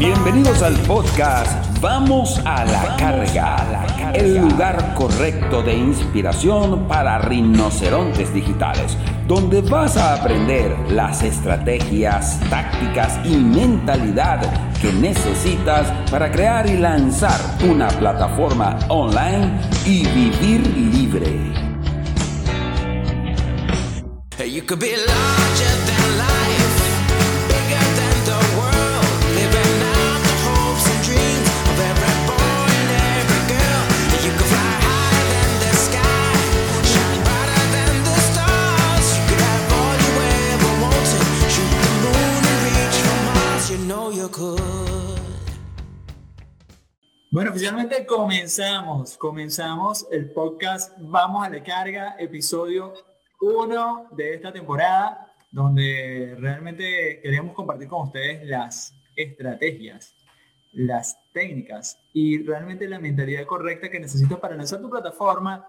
Bienvenidos al podcast Vamos a la carga, el lugar correcto de inspiración para rinocerontes digitales, donde vas a aprender las estrategias, tácticas y mentalidad que necesitas para crear y lanzar una plataforma online y vivir libre. Bueno, oficialmente comenzamos, comenzamos el podcast Vamos a la carga, episodio uno de esta temporada donde realmente queremos compartir con ustedes las estrategias, las técnicas y realmente la mentalidad correcta que necesitas para lanzar tu plataforma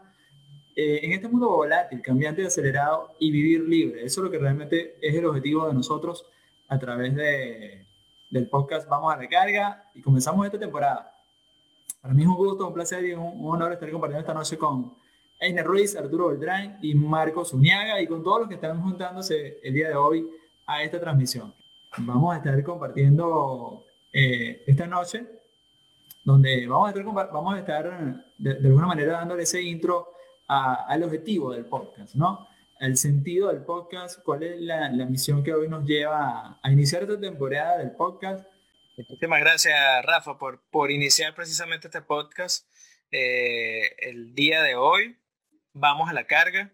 eh, en este mundo volátil, cambiante y acelerado y vivir libre. Eso es lo que realmente es el objetivo de nosotros a través de, del podcast Vamos a la Carga y comenzamos esta temporada. Para mí es un gusto, un placer y un honor estar compartiendo esta noche con Einer Ruiz, Arturo Beltrán y Marcos Uniaga y con todos los que están juntándose el día de hoy a esta transmisión. Vamos a estar compartiendo eh, esta noche, donde vamos a estar, vamos a estar de, alguna manera dándole ese intro al objetivo del podcast, ¿no? El sentido del podcast, cuál es la, misión que hoy nos lleva a, iniciar esta temporada del podcast. Muchísimas gracias, Rafa, por, por iniciar precisamente este podcast eh, el día de hoy vamos a la carga.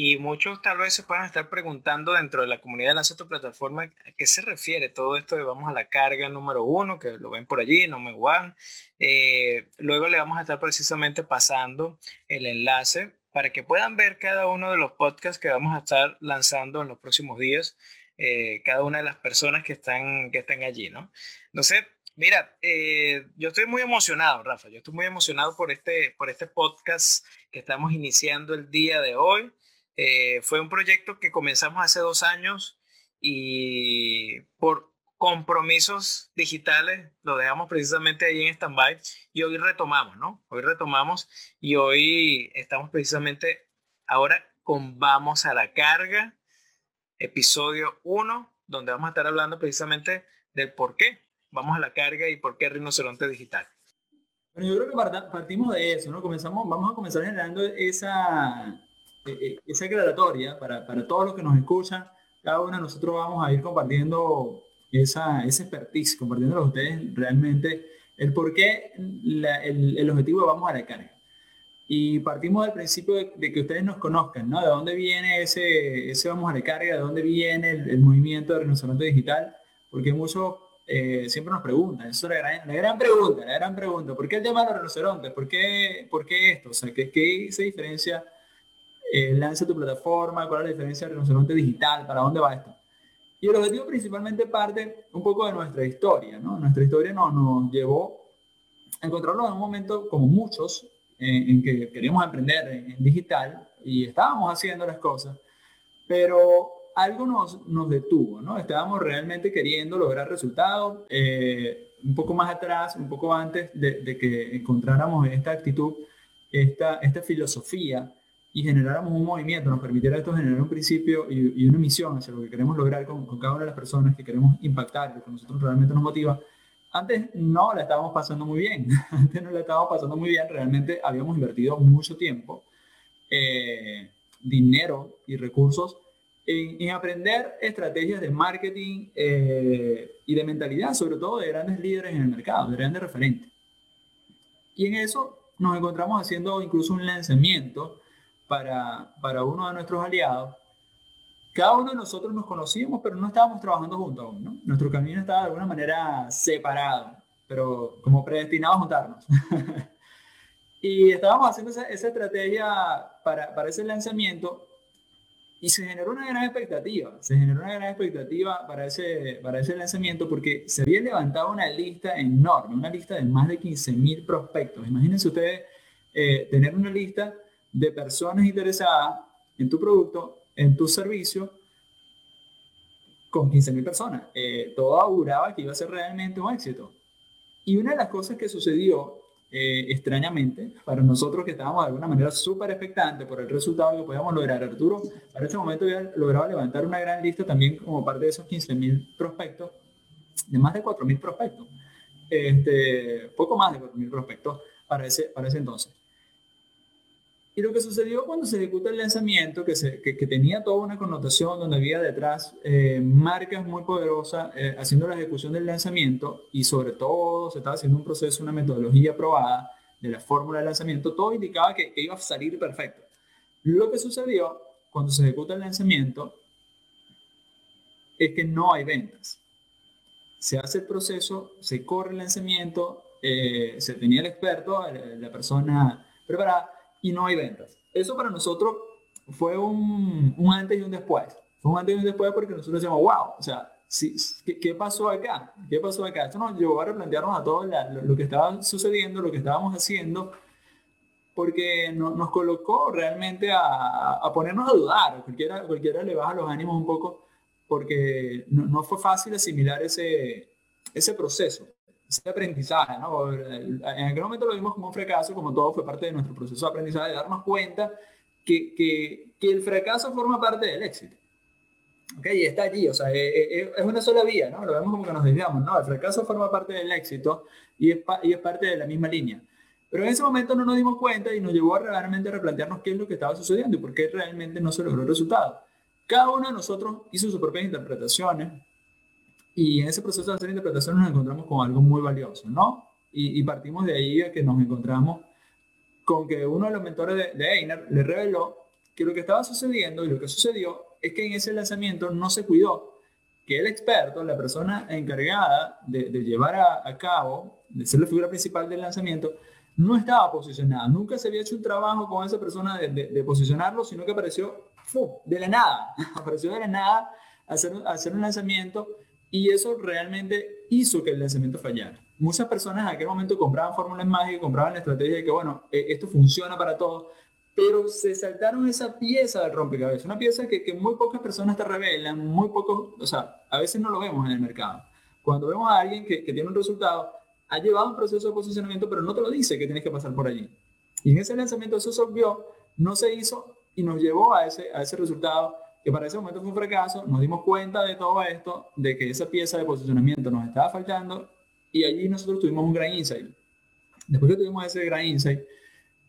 Y muchos tal vez se puedan estar preguntando dentro de la comunidad de Lanza tu plataforma a qué se refiere todo esto de vamos a la carga número uno, que lo ven por allí, no me one. Eh, luego le vamos a estar precisamente pasando el enlace para que puedan ver cada uno de los podcasts que vamos a estar lanzando en los próximos días, eh, cada una de las personas que están, que están allí, ¿no? Entonces, Mira, eh, yo estoy muy emocionado, Rafa. Yo estoy muy emocionado por este, por este podcast que estamos iniciando el día de hoy. Eh, fue un proyecto que comenzamos hace dos años y por compromisos digitales lo dejamos precisamente ahí en stand-by y hoy retomamos, ¿no? Hoy retomamos y hoy estamos precisamente ahora con Vamos a la Carga, episodio 1, donde vamos a estar hablando precisamente del por qué vamos a la carga y por qué rinoceronte digital. Bueno, yo creo que partimos de eso, ¿no? Comenzamos, vamos a comenzar generando esa, e, e, esa aclaratoria para, para todos los que nos escuchan. Cada uno de nosotros vamos a ir compartiendo esa, esa expertise, compartiendo a ustedes realmente el por qué el, el, objetivo de vamos a la carga. Y partimos del principio de, que ustedes nos conozcan, ¿no? De dónde viene ese, ese vamos a la carga, de dónde viene el, el movimiento de rinoceronte digital, porque muchos eh, siempre nos preguntan, eso es la gran, la gran, pregunta, la gran pregunta, ¿por qué el tema de los rinocerontes? ¿Por qué, esto? O sea, ¿qué, qué se diferencia eh, lanza tu plataforma? ¿Cuál es la diferencia del rinoceronte digital? ¿Para dónde va esto? Y el objetivo principalmente parte un poco de nuestra historia, ¿no? Nuestra historia nos, nos llevó a encontrarnos en un momento, como muchos, en que queríamos aprender en, en digital y estábamos haciendo las cosas, pero algo nos, nos detuvo, ¿no? Estábamos realmente queriendo lograr resultados. Eh, un poco más atrás, un poco antes de, que encontráramos esta actitud, esta, esta filosofía y generáramos un movimiento, nos permitiera esto generar un principio y, una misión hacia lo que queremos lograr con, cada una de las personas que queremos impactar, lo que nosotros realmente nos motiva. Antes no la estábamos pasando muy bien, antes no la estábamos pasando muy bien, realmente habíamos invertido mucho tiempo, eh, dinero y recursos en, aprender estrategias de marketing eh, y de mentalidad, sobre todo de grandes líderes en el mercado, de grandes referentes. Y en eso nos encontramos haciendo incluso un lanzamiento para, para uno de nuestros aliados. Cada uno de nosotros nos conocíamos, pero no estábamos trabajando juntos aún. ¿no? Nuestro camino estaba de alguna manera separado, pero como predestinado a juntarnos. y estábamos haciendo esa, esa estrategia para, para ese lanzamiento y se generó una gran expectativa, se generó una gran expectativa para ese, para ese lanzamiento porque se había levantado una lista enorme, una lista de más de 15.000 prospectos. Imagínense ustedes eh, tener una lista de personas interesadas en tu producto, en tu servicio, con 15.000 personas. Eh, todo auguraba que iba a ser realmente un éxito. Y una de las cosas que sucedió eh, extrañamente, para nosotros que estábamos de alguna manera súper expectantes por el resultado que podíamos lograr, Arturo para ese momento había logrado levantar una gran lista también como parte de esos 15.000 prospectos, de más de 4.000 prospectos, este, poco más de 4.000 prospectos para ese, para ese entonces. Y lo que sucedió cuando se ejecuta el lanzamiento, que, tenía toda una connotación donde había detrás eh, marcas muy poderosas eh, haciendo la ejecución del lanzamiento y sobre todo se estaba haciendo un proceso, una metodología probada de la fórmula de lanzamiento, todo indicaba que, que iba a salir perfecto. Lo que sucedió cuando se ejecuta el lanzamiento es que no hay ventas. Se hace el proceso, se corre el lanzamiento, eh, se tenía el experto, la persona preparada, y no hay ventas. Eso para nosotros fue un, un, antes y un después. Fue un antes y un después porque nosotros decíamos, wow, o sea, sí, ¿qué, ¿qué, pasó acá? ¿Qué pasó acá? Esto nos llevó a replantearnos a todo lo, que estaba sucediendo, lo que estábamos haciendo, porque no, nos colocó realmente a, a, ponernos a dudar. Cualquiera, cualquiera le baja los ánimos un poco porque no, no fue fácil asimilar ese, ese proceso ese aprendizaje, ¿no? En aquel momento lo vimos como un fracaso, como todo fue parte de nuestro proceso de aprendizaje, de darnos cuenta que, que, que el fracaso forma parte del éxito. ¿Ok? Y está allí, o sea, es, eh, eh, es una sola vía, ¿no? Lo vemos como que nos desviamos, ¿no? El fracaso forma parte del éxito y es, y es parte de la misma línea. Pero en ese momento no nos dimos cuenta y nos llevó a realmente replantearnos qué es lo que estaba sucediendo y por qué realmente no se logró el resultado. Cada uno de nosotros hizo sus propias interpretaciones, y en ese proceso de hacer interpretación nos encontramos con algo muy valioso, ¿no? Y, partimos de ahí a que nos encontramos con que uno de los mentores de, de Einer le reveló que lo que estaba sucediendo y lo que sucedió es que en ese lanzamiento no se cuidó, que el experto, la persona encargada de, llevar a, cabo, de ser la figura principal del lanzamiento, no estaba posicionado. Nunca se había hecho un trabajo con esa persona de, de posicionarlo, sino que apareció de la nada. apareció de la nada hacer, hacer un lanzamiento y eso realmente hizo que el lanzamiento fallara. Muchas personas en aquel momento compraban fórmulas mágicas, compraban la estrategia de que, bueno, eh, esto funciona para todos, pero se saltaron esa pieza del rompecabezas, una pieza que, muy pocas personas te revelan, muy pocos, o sea, a veces no lo vemos en el mercado. Cuando vemos a alguien que, que tiene un resultado, ha llevado un proceso de posicionamiento, pero no te lo dice que tienes que pasar por allí. Y en ese lanzamiento eso se obvió, no se hizo y nos llevó a ese, a ese resultado que para ese momento fue un fracaso, nos dimos cuenta de todo esto, de que esa pieza de posicionamiento nos estaba faltando y allí nosotros tuvimos un gran insight. Después que tuvimos ese gran insight,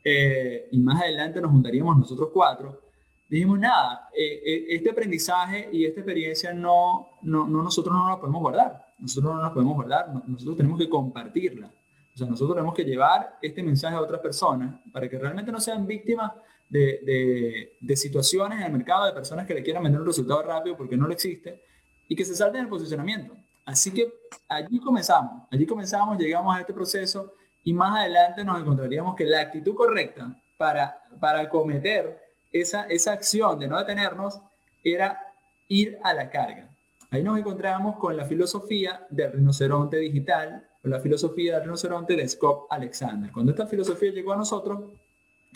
eh, y más adelante nos juntaríamos nosotros cuatro, dijimos, nada, eh, eh, este aprendizaje y esta experiencia no, no, no, nosotros no nos podemos guardar, nosotros no nos podemos guardar, nosotros tenemos que compartirla. O sea, nosotros tenemos que llevar este mensaje a otras personas para que realmente no sean víctimas de, de, situaciones en el mercado de personas que le quieran vender un resultado rápido porque no lo existe y que se salten el posicionamiento. Así que allí comenzamos, allí comenzamos, llegamos a este proceso y más adelante nos encontraríamos que la actitud correcta para, para cometer esa, esa acción de no detenernos era ir a la carga. Ahí nos encontramos con la filosofía del rinoceronte digital, con la filosofía del rinoceronte de Scott Alexander. Cuando esta filosofía llegó a nosotros,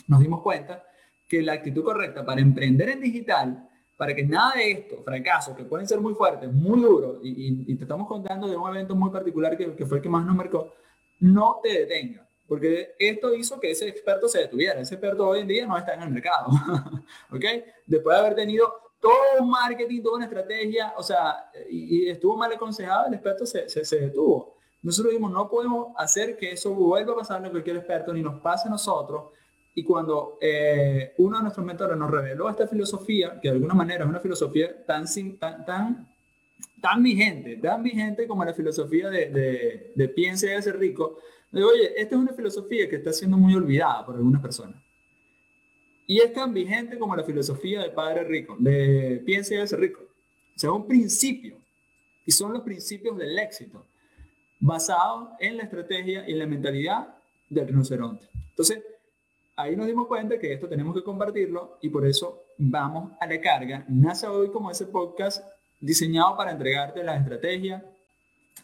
nos dimos cuenta que la actitud correcta para emprender en digital, para que nada de esto, fracasos que pueden ser muy fuertes, muy duros, y, te estamos contando de un evento muy particular que, fue el que más nos marcó, no te detenga. Porque esto hizo que ese experto se detuviera. Ese experto hoy en día no está en el mercado. ¿Ok? Después de haber tenido todo un marketing, toda una estrategia, o sea, y, estuvo mal aconsejado, el experto se, se, se, detuvo. Nosotros dijimos, no podemos hacer que eso vuelva a pasarle a cualquier experto, ni nos pase a nosotros, y cuando eh, uno de nuestros mentores nos reveló esta filosofía, que de alguna manera es una filosofía tan, tan, tan, tan vigente, tan vigente como la filosofía de, de, de piensa y ser rico, digo, oye, esta es una filosofía que está siendo muy olvidada por algunas personas. Y es tan vigente como la filosofía del padre rico, de piensa y ser rico. O sea, un principio. Y son los principios del éxito, basados en la estrategia y la mentalidad del rinoceronte. Entonces, ahí nos dimos cuenta que esto tenemos que compartirlo y por eso vamos a la carga. Nace hoy como ese podcast diseñado para entregarte la estrategia,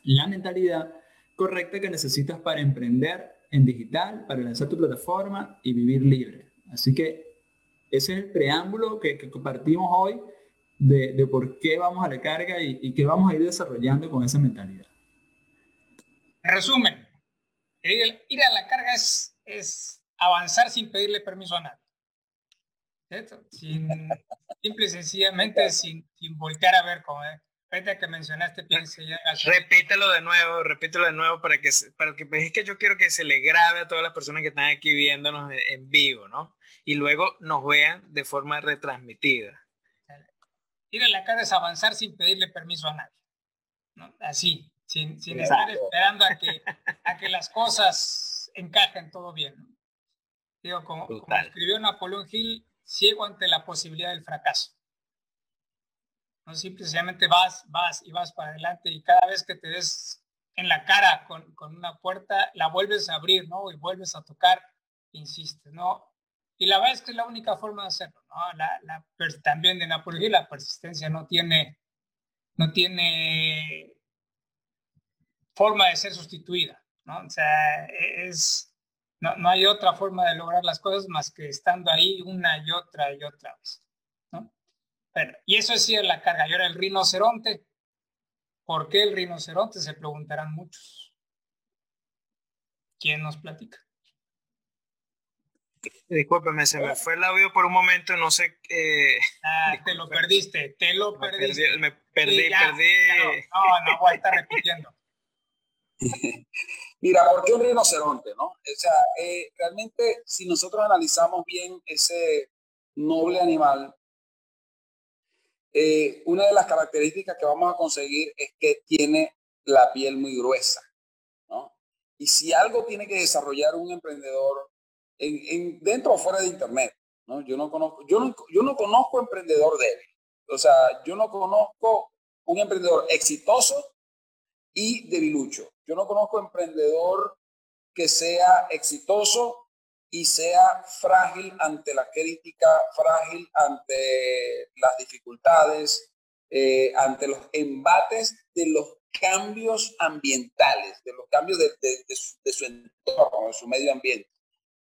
la mentalidad correcta que necesitas para emprender en digital, para lanzar tu plataforma y vivir libre. Así que ese es el preámbulo que, compartimos hoy de, por qué vamos a la carga y, qué vamos a ir desarrollando con esa mentalidad. En resumen, ir, a la carga es avanzar sin pedirle permiso a nadie. ¿Cierto? Sin, simple y sencillamente sin, sin voltear a ver cómo es. Ahorita que mencionaste, piense ya. Repítelo de nuevo, repítelo de nuevo para que, para que pues, es que yo quiero que se le grabe a todas las personas que están aquí viéndonos en- vivo, ¿no? Y luego nos vean de forma retransmitida. Ir a la carga es avanzar sin pedirle permiso a nadie. ¿no? Así, sin, sin estar esperando a que, a que las cosas encajen todo bien. ¿no? Digo, como, escribió Napoleón Hill, ciego ante la posibilidad del fracaso. No simplemente vas, vas y vas para adelante y cada vez que te des en la cara con, con una puerta, la vuelves a abrir, ¿no? Y vuelves a tocar, insistes, ¿no? Y la verdad es que es la única forma de hacerlo, ¿no? La, la también de Napoleón Hill, la persistencia no tiene, no tiene forma de ser sustituida, ¿no? O sea, es, no, no hay otra forma de lograr las cosas más que estando ahí una y otra y otra vez, ¿no? Pero, y eso es ir a la carga. Y ahora el rinoceronte. ¿Por qué el rinoceronte? Se preguntarán muchos. ¿Quién nos platica? Discúlpeme, se me fue el audio por un momento, no sé. eh, Ah, te lo perdiste, te lo me perdiste. perdí, me perdí, Sí, ya, perdí. No, no, voy a estar repitiendo. Mira, ¿por qué un rinoceronte? No? O sea, eh, realmente si nosotros analizamos bien ese noble animal, eh, una de las características que vamos a conseguir es que tiene la piel muy gruesa. ¿no? Y si algo tiene que desarrollar un emprendedor en, en- dentro o fuera de Internet, ¿no? yo, no conozco, yo, no, yo no conozco emprendedor débil. O sea, yo no conozco un emprendedor exitoso y debilucho. Yo no conozco emprendedor que sea exitoso y sea frágil ante la crítica, frágil ante las dificultades, eh, ante los embates de los cambios ambientales, de los cambios de, su, entorno, de su medio ambiente.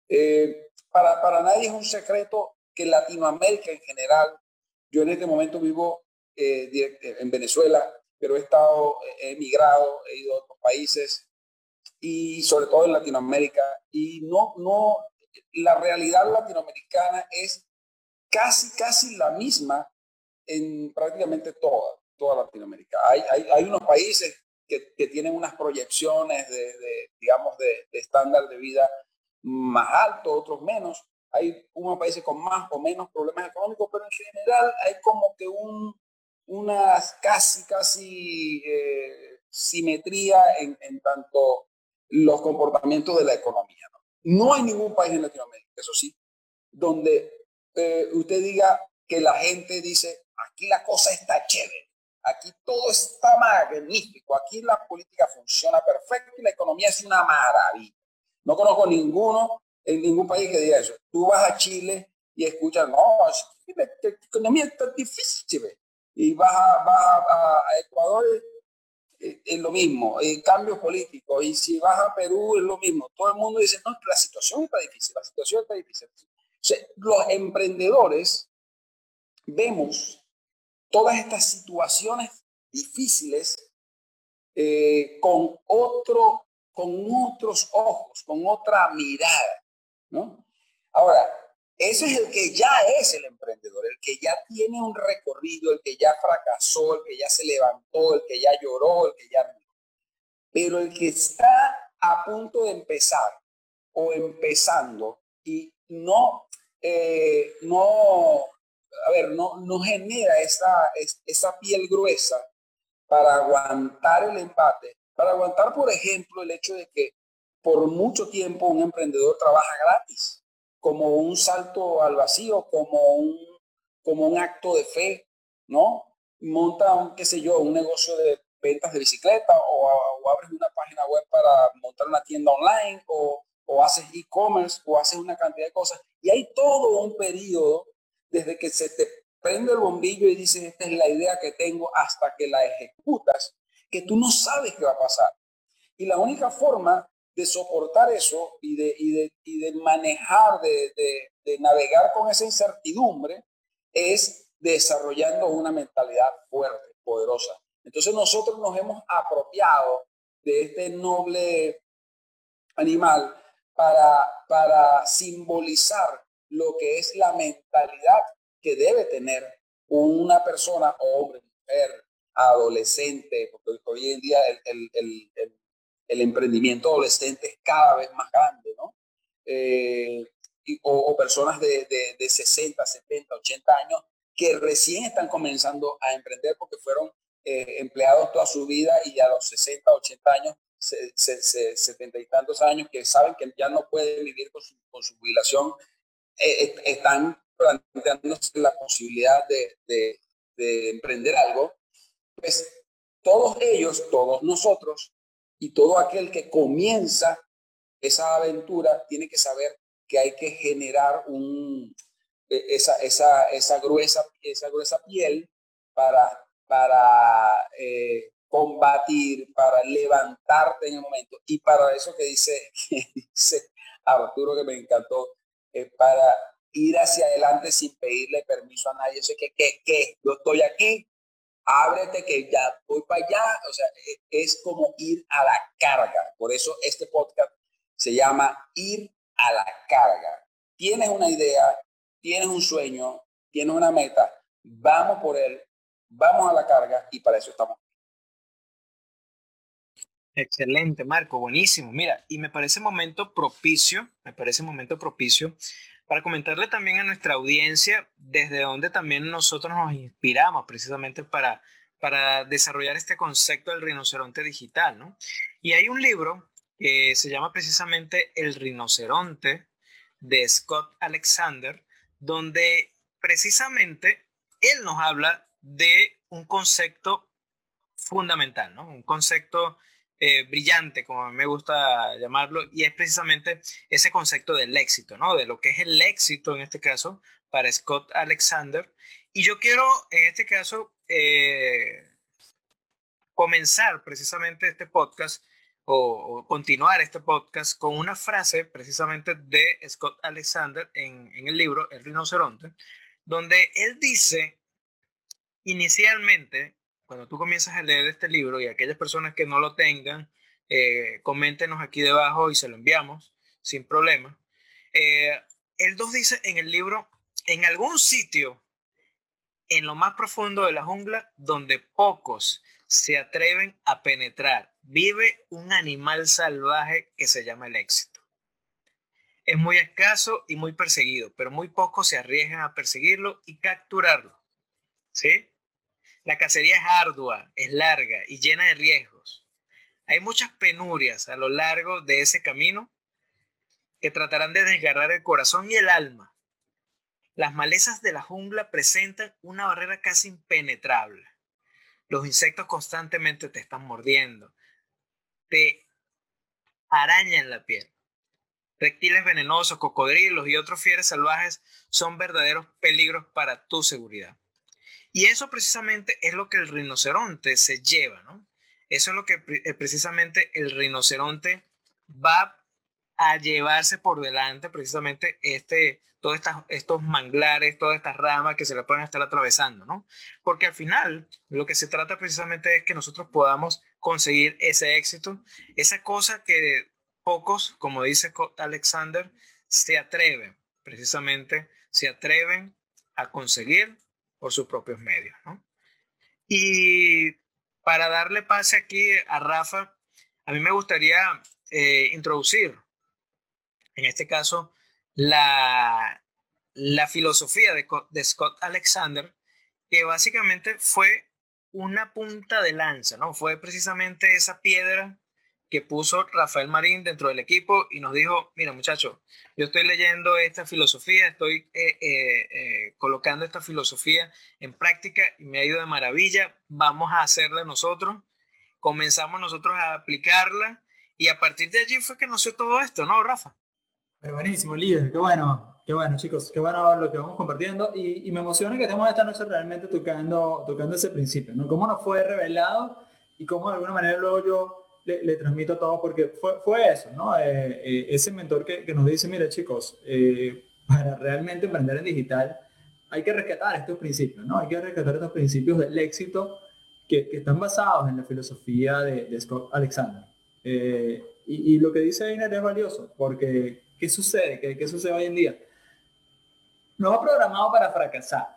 Eh, para, para nadie es un secreto que Latinoamérica en general, yo en este momento vivo eh, direct- en Venezuela, pero he estado, he emigrado, he ido a otros países y sobre todo en Latinoamérica y no, no, la realidad latinoamericana es casi, casi la misma en prácticamente toda, toda Latinoamérica. Hay, hay, hay unos países que, que tienen unas proyecciones de, digamos, de, de estándar de vida más alto, otros menos. Hay unos países con más o menos problemas económicos, pero en general hay como que un, una casi, casi eh, simetría en, tanto los comportamientos de la economía. ¿no? hay ningún país en Latinoamérica, eso sí, donde eh, usted diga que la gente dice, aquí la cosa está chévere, aquí todo está magnífico, aquí la política funciona perfecto y la economía es una maravilla. No conozco ninguno en ningún país que diga eso. Tú vas a Chile y escuchas, no, que la, economía está difícil. ¿ve?". Y vas a, a, Ecuador, eh, es lo mismo, eh, cambios políticos. Y si vas a Perú, es lo mismo. Todo el mundo dice, no, la situación está difícil, la situación está difícil. Los emprendedores vemos todas estas situaciones difíciles eh, con otro, con otros ojos, con otra mirada, ¿no? Ahora, ese es el que ya es el emprendedor, el que ya tiene un recorrido, el que ya fracasó, el que ya se levantó, el que ya lloró, el que ya. Pero el que está a punto de empezar o empezando y no, eh, no, a ver, no, no genera esa, es- esa piel gruesa para aguantar el empate, para aguantar, por ejemplo, el hecho de que por mucho tiempo un emprendedor trabaja gratis, como un salto al vacío, como un, como un acto de fe, ¿no? Monta, un, qué sé yo, un negocio de ventas de bicicleta o, o abres una página web para montar una tienda online o, o haces e-commerce o haces una cantidad de cosas. Y hay todo un periodo desde que se te prende el bombillo y dices, esta es la idea que tengo, hasta que la ejecutas, que tú no sabes qué va a pasar. Y la única forma de soportar eso y de, y de, y de manejar, de, de, navegar con esa incertidumbre, es desarrollando una mentalidad fuerte, poderosa. Entonces nosotros nos hemos apropiado de este noble animal para, para simbolizar lo que es la mentalidad que debe tener una persona, hombre, mujer, adolescente, porque hoy en día el, el emprendimiento adolescente es cada vez más grande, ¿no? Eh, o, personas de, de, de, 60, 70, 80 años que recién están comenzando a emprender porque fueron eh, empleados toda su vida y a los 60, 80 años, 70 y tantos años que saben que ya no pueden vivir con su, con jubilación, eh, están planteándose la posibilidad de, de, de emprender algo, pues todos ellos, todos nosotros y todo aquel que comienza esa aventura tiene que saber que hay que generar un, e, esa, esa, esa, gruesa, esa gruesa piel para, para eh, combatir, para levantarte en el momento. Y para eso que dice, que dice Arturo, que me encantó, eh, para ir hacia adelante sin pedirle permiso a nadie. Yo sé que, que, que yo estoy aquí, ábrete que ya voy para allá. O sea, e, es como ir a la carga. Por eso este podcast se llama Ir a la carga. Tienes una idea, tienes un sueño, tienes una meta, vamos por él, vamos a la carga y para eso estamos. Excelente, Marco, buenísimo. Mira, y me parece momento propicio, me parece momento propicio para comentarle también a nuestra audiencia desde donde también nosotros nos inspiramos precisamente para, para desarrollar este concepto del rinoceronte digital, ¿no? Y hay un libro que se llama precisamente El rinoceronte de Scott Alexander, donde precisamente él nos habla de un concepto fundamental, ¿no? Un concepto eh, brillante, como me gusta llamarlo, y es precisamente ese concepto del éxito, ¿no? De lo que es el éxito en este caso para Scott Alexander. Y yo quiero en este caso eh, comenzar precisamente este podcast o, continuar este podcast con una frase precisamente de Scott Alexander en el libro El rinoceronte, donde él dice inicialmente cuando tú comienzas a leer este libro y aquellas personas que no lo tengan, eh, coméntenos aquí debajo y se lo enviamos sin problema. Eh, él nos dice en el libro, en algún sitio, en lo más profundo de la jungla, donde pocos se atreven a penetrar, vive un animal salvaje que se llama el éxito. Es muy escaso y muy perseguido, pero muy pocos se arriesgan a perseguirlo y capturarlo. ¿Sí? La cacería es ardua, es larga y llena de riesgos. Hay muchas penurias a lo largo de ese camino que tratarán de desgarrar el corazón y el alma. Las malezas de la jungla presentan una barrera casi impenetrable. Los insectos constantemente te están mordiendo, te arañan la piel. Reptiles venenosos, cocodrilos y otros fieres salvajes son verdaderos peligros para tu seguridad. Y eso precisamente es lo que el rinoceronte se lleva, ¿no? Eso es lo que eh, precisamente el rinoceronte va a llevarse por delante, precisamente este, todos estos manglares, todas estas ramas que se le pueden estar atravesando, ¿no? Porque al final lo que se trata precisamente es que nosotros podamos conseguir ese éxito, esa cosa que pocos, como dice Alexander, se atreven, precisamente se atreven a conseguir por sus propios medios. ¿no? Y para darle pase aquí a Rafa, a mí me gustaría eh, introducir, en este caso, la, la filosofía de, de, Scott Alexander, que básicamente fue una punta de lanza, ¿no? Fue precisamente esa piedra que puso Rafael Marín dentro del equipo y nos dijo, mira muchachos, yo estoy leyendo esta filosofía, estoy eh, eh, eh, colocando esta filosofía en práctica y me ha ido de maravilla, vamos a hacerla nosotros, comenzamos nosotros a aplicarla y a partir de allí fue que nació todo esto, ¿no, Rafa? buenísimo, líder, qué bueno, qué bueno chicos, qué bueno lo que vamos compartiendo y, y me emociona que estemos esta noche realmente tocando, tocando ese principio, ¿no? Cómo nos fue revelado y cómo de alguna manera luego yo le, transmito todo porque fue, fue eso, ¿no? Eh, eh, ese mentor que, que, nos dice, mira chicos, eh, para realmente emprender en digital hay que rescatar estos principios, ¿no? Hay que rescatar estos principios del éxito que, que están basados en la filosofía de, de Scott Alexander. Eh, y, y, lo que dice Einer es valioso, porque ¿qué sucede? ¿Qué, ¿Qué sucede hoy en día? Nos ha programado para fracasar.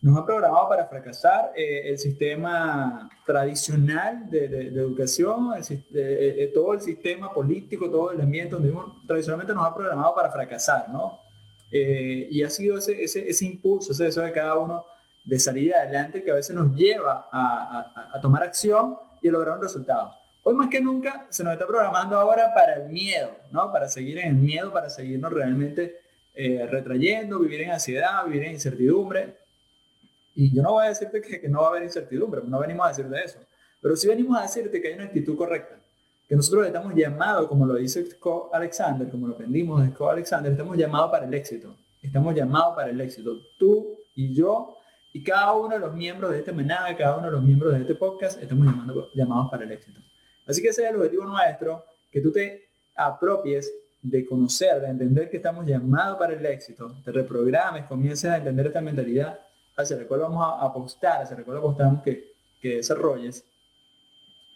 Nos ha programado para fracasar eh, el sistema tradicional de, educación, el, de, todo el sistema político, todo el ambiente donde tradicionalmente nos ha programado para fracasar, ¿no? Eh, y ha sido ese, ese, impulso, ese deseo de cada uno de salir adelante que a veces nos lleva a, tomar acción y a lograr un resultado. Hoy más que nunca se nos está programando ahora para el miedo, ¿no? Para seguir en el miedo, para seguirnos realmente eh, retrayendo, vivir en ansiedad, vivir en incertidumbre. Y yo no voy a decirte que, no va a haber incertidumbre, no venimos a decirte eso. Pero sí venimos a decirte que hay una actitud correcta. Que nosotros estamos llamados, como lo dice Scott Alexander, como lo aprendimos de Scott Alexander, estamos llamados para el éxito. Estamos llamados para el éxito. Tú y yo y cada uno de los miembros de este manada, cada uno de los miembros de este podcast, estamos llamando, llamados para el éxito. Así que ese es el objetivo nuestro, que tú te apropies de conocer, de entender que estamos llamados para el éxito, te reprogrames, comiences a entender esta mentalidad hacia la cual vamos a apostar, hacia la cual apostamos que, que desarrolles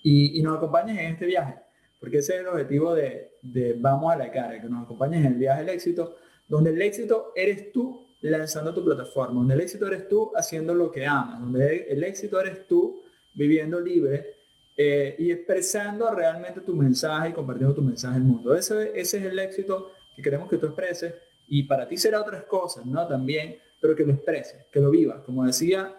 y, y, nos acompañes en este viaje, porque ese es el objetivo de, de Vamos a la cara, que nos acompañes en el viaje del éxito, donde el éxito eres tú lanzando tu plataforma, donde el éxito eres tú haciendo lo que amas, donde el éxito eres tú viviendo libre eh, y expresando realmente tu mensaje y compartiendo tu mensaje al mundo. Ese, ese es el éxito que queremos que tú expreses y para ti será otras cosas, ¿no? También, pero que lo expreses, que lo vivas. Como decía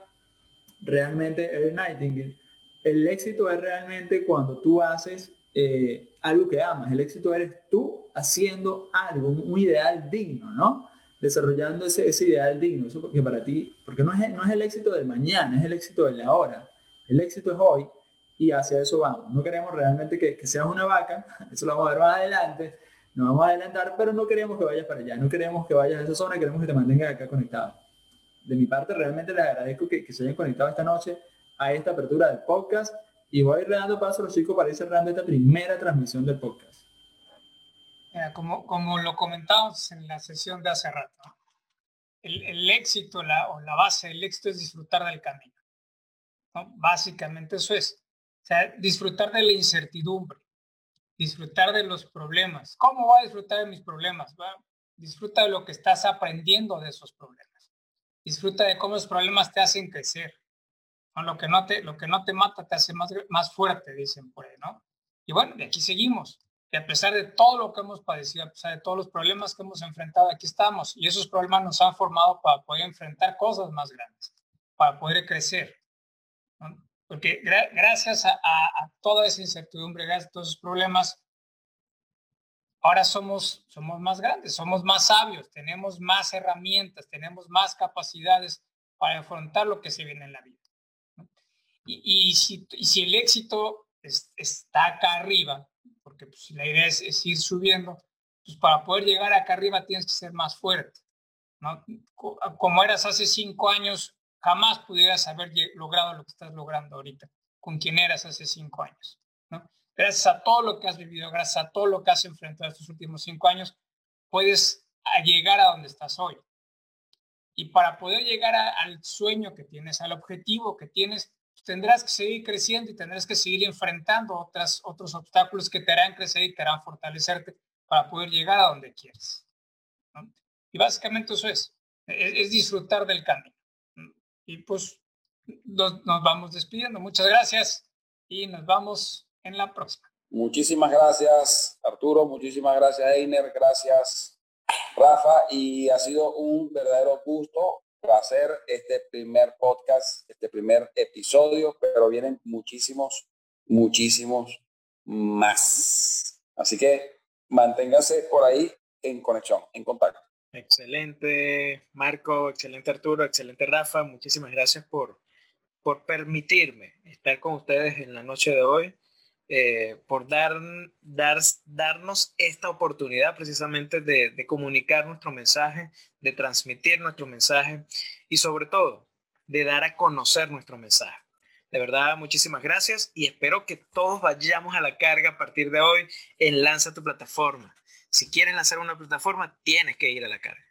realmente el Nightingale, el éxito es realmente cuando tú haces eh, algo que amas. El éxito eres tú haciendo algo, un ideal digno, ¿no? Desarrollando ese, ese ideal digno. Eso porque para ti, porque no es, no es el éxito del mañana, es el éxito de la hora. El éxito es hoy y hacia eso vamos. No queremos realmente que, que, seas una vaca, eso lo vamos a ver más adelante, nos vamos a adelantar, pero no queremos que vayas para allá, no queremos que vayas a esa zona, queremos que te mantengas acá conectado. De mi parte, realmente les agradezco que, que se hayan conectado esta noche a esta apertura del podcast y voy a ir dando paso a los chicos para ir cerrando esta primera transmisión del podcast. Como, como lo comentamos en la sesión de hace rato, el, éxito la, o la base del éxito es disfrutar del camino. ¿no? Básicamente eso es. O sea, disfrutar de la incertidumbre, disfrutar de los problemas. ¿Cómo va a disfrutar de mis problemas? Disfruta de lo que estás aprendiendo de esos problemas. Disfruta de cómo los problemas te hacen crecer. ¿no? Lo, que no te, lo que no te mata te hace más, más fuerte, dicen por ahí, ¿no? Y bueno, de aquí seguimos. Y a pesar de todo lo que hemos padecido, a pesar de todos los problemas que hemos enfrentado, aquí estamos. Y esos problemas nos han formado para poder enfrentar cosas más grandes, para poder crecer. Porque gra gracias a, toda esa incertidumbre, gracias a todos esos problemas, ahora somos, somos más grandes, somos más sabios, tenemos más herramientas, tenemos más capacidades para afrontar lo que se viene en la vida. Y, si, el éxito es, está acá arriba, porque pues, la idea es, ir subiendo, pues para poder llegar acá arriba tienes que ser más fuerte. Como eras hace cinco años, jamás pudieras haber logrado lo que estás logrando ahorita, con quien eras hace cinco años. Gracias a todo lo que has vivido, gracias a todo lo que has enfrentado estos últimos cinco años, puedes llegar a donde estás hoy. Y para poder llegar al sueño que tienes, al objetivo que tienes, pues tendrás que seguir creciendo y tendrás que seguir enfrentando otros obstáculos que te harán crecer y te harán fortalecerte para poder llegar a donde quieres. Y básicamente eso es, es, es disfrutar del camino y pues nos, vamos despidiendo. Muchas gracias y nos vamos en la próxima. Muchísimas gracias, Arturo. Muchísimas gracias, Einer. Gracias, Rafa. Y ha sido un verdadero gusto, placer este primer podcast, este primer episodio, pero vienen muchísimos, muchísimos más. Así que manténganse por ahí en conexión, en contacto. Excelente, Marco, excelente Arturo, excelente Rafa. Muchísimas gracias por, por permitirme estar con ustedes en la noche de hoy, eh, por dar, dar, darnos esta oportunidad precisamente de, de comunicar nuestro mensaje, de transmitir nuestro mensaje y sobre todo de dar a conocer nuestro mensaje. De verdad, muchísimas gracias y espero que todos vayamos a la carga a partir de hoy en Lanza tu plataforma. Si quieres lanzar una plataforma, tienes que ir a la carga.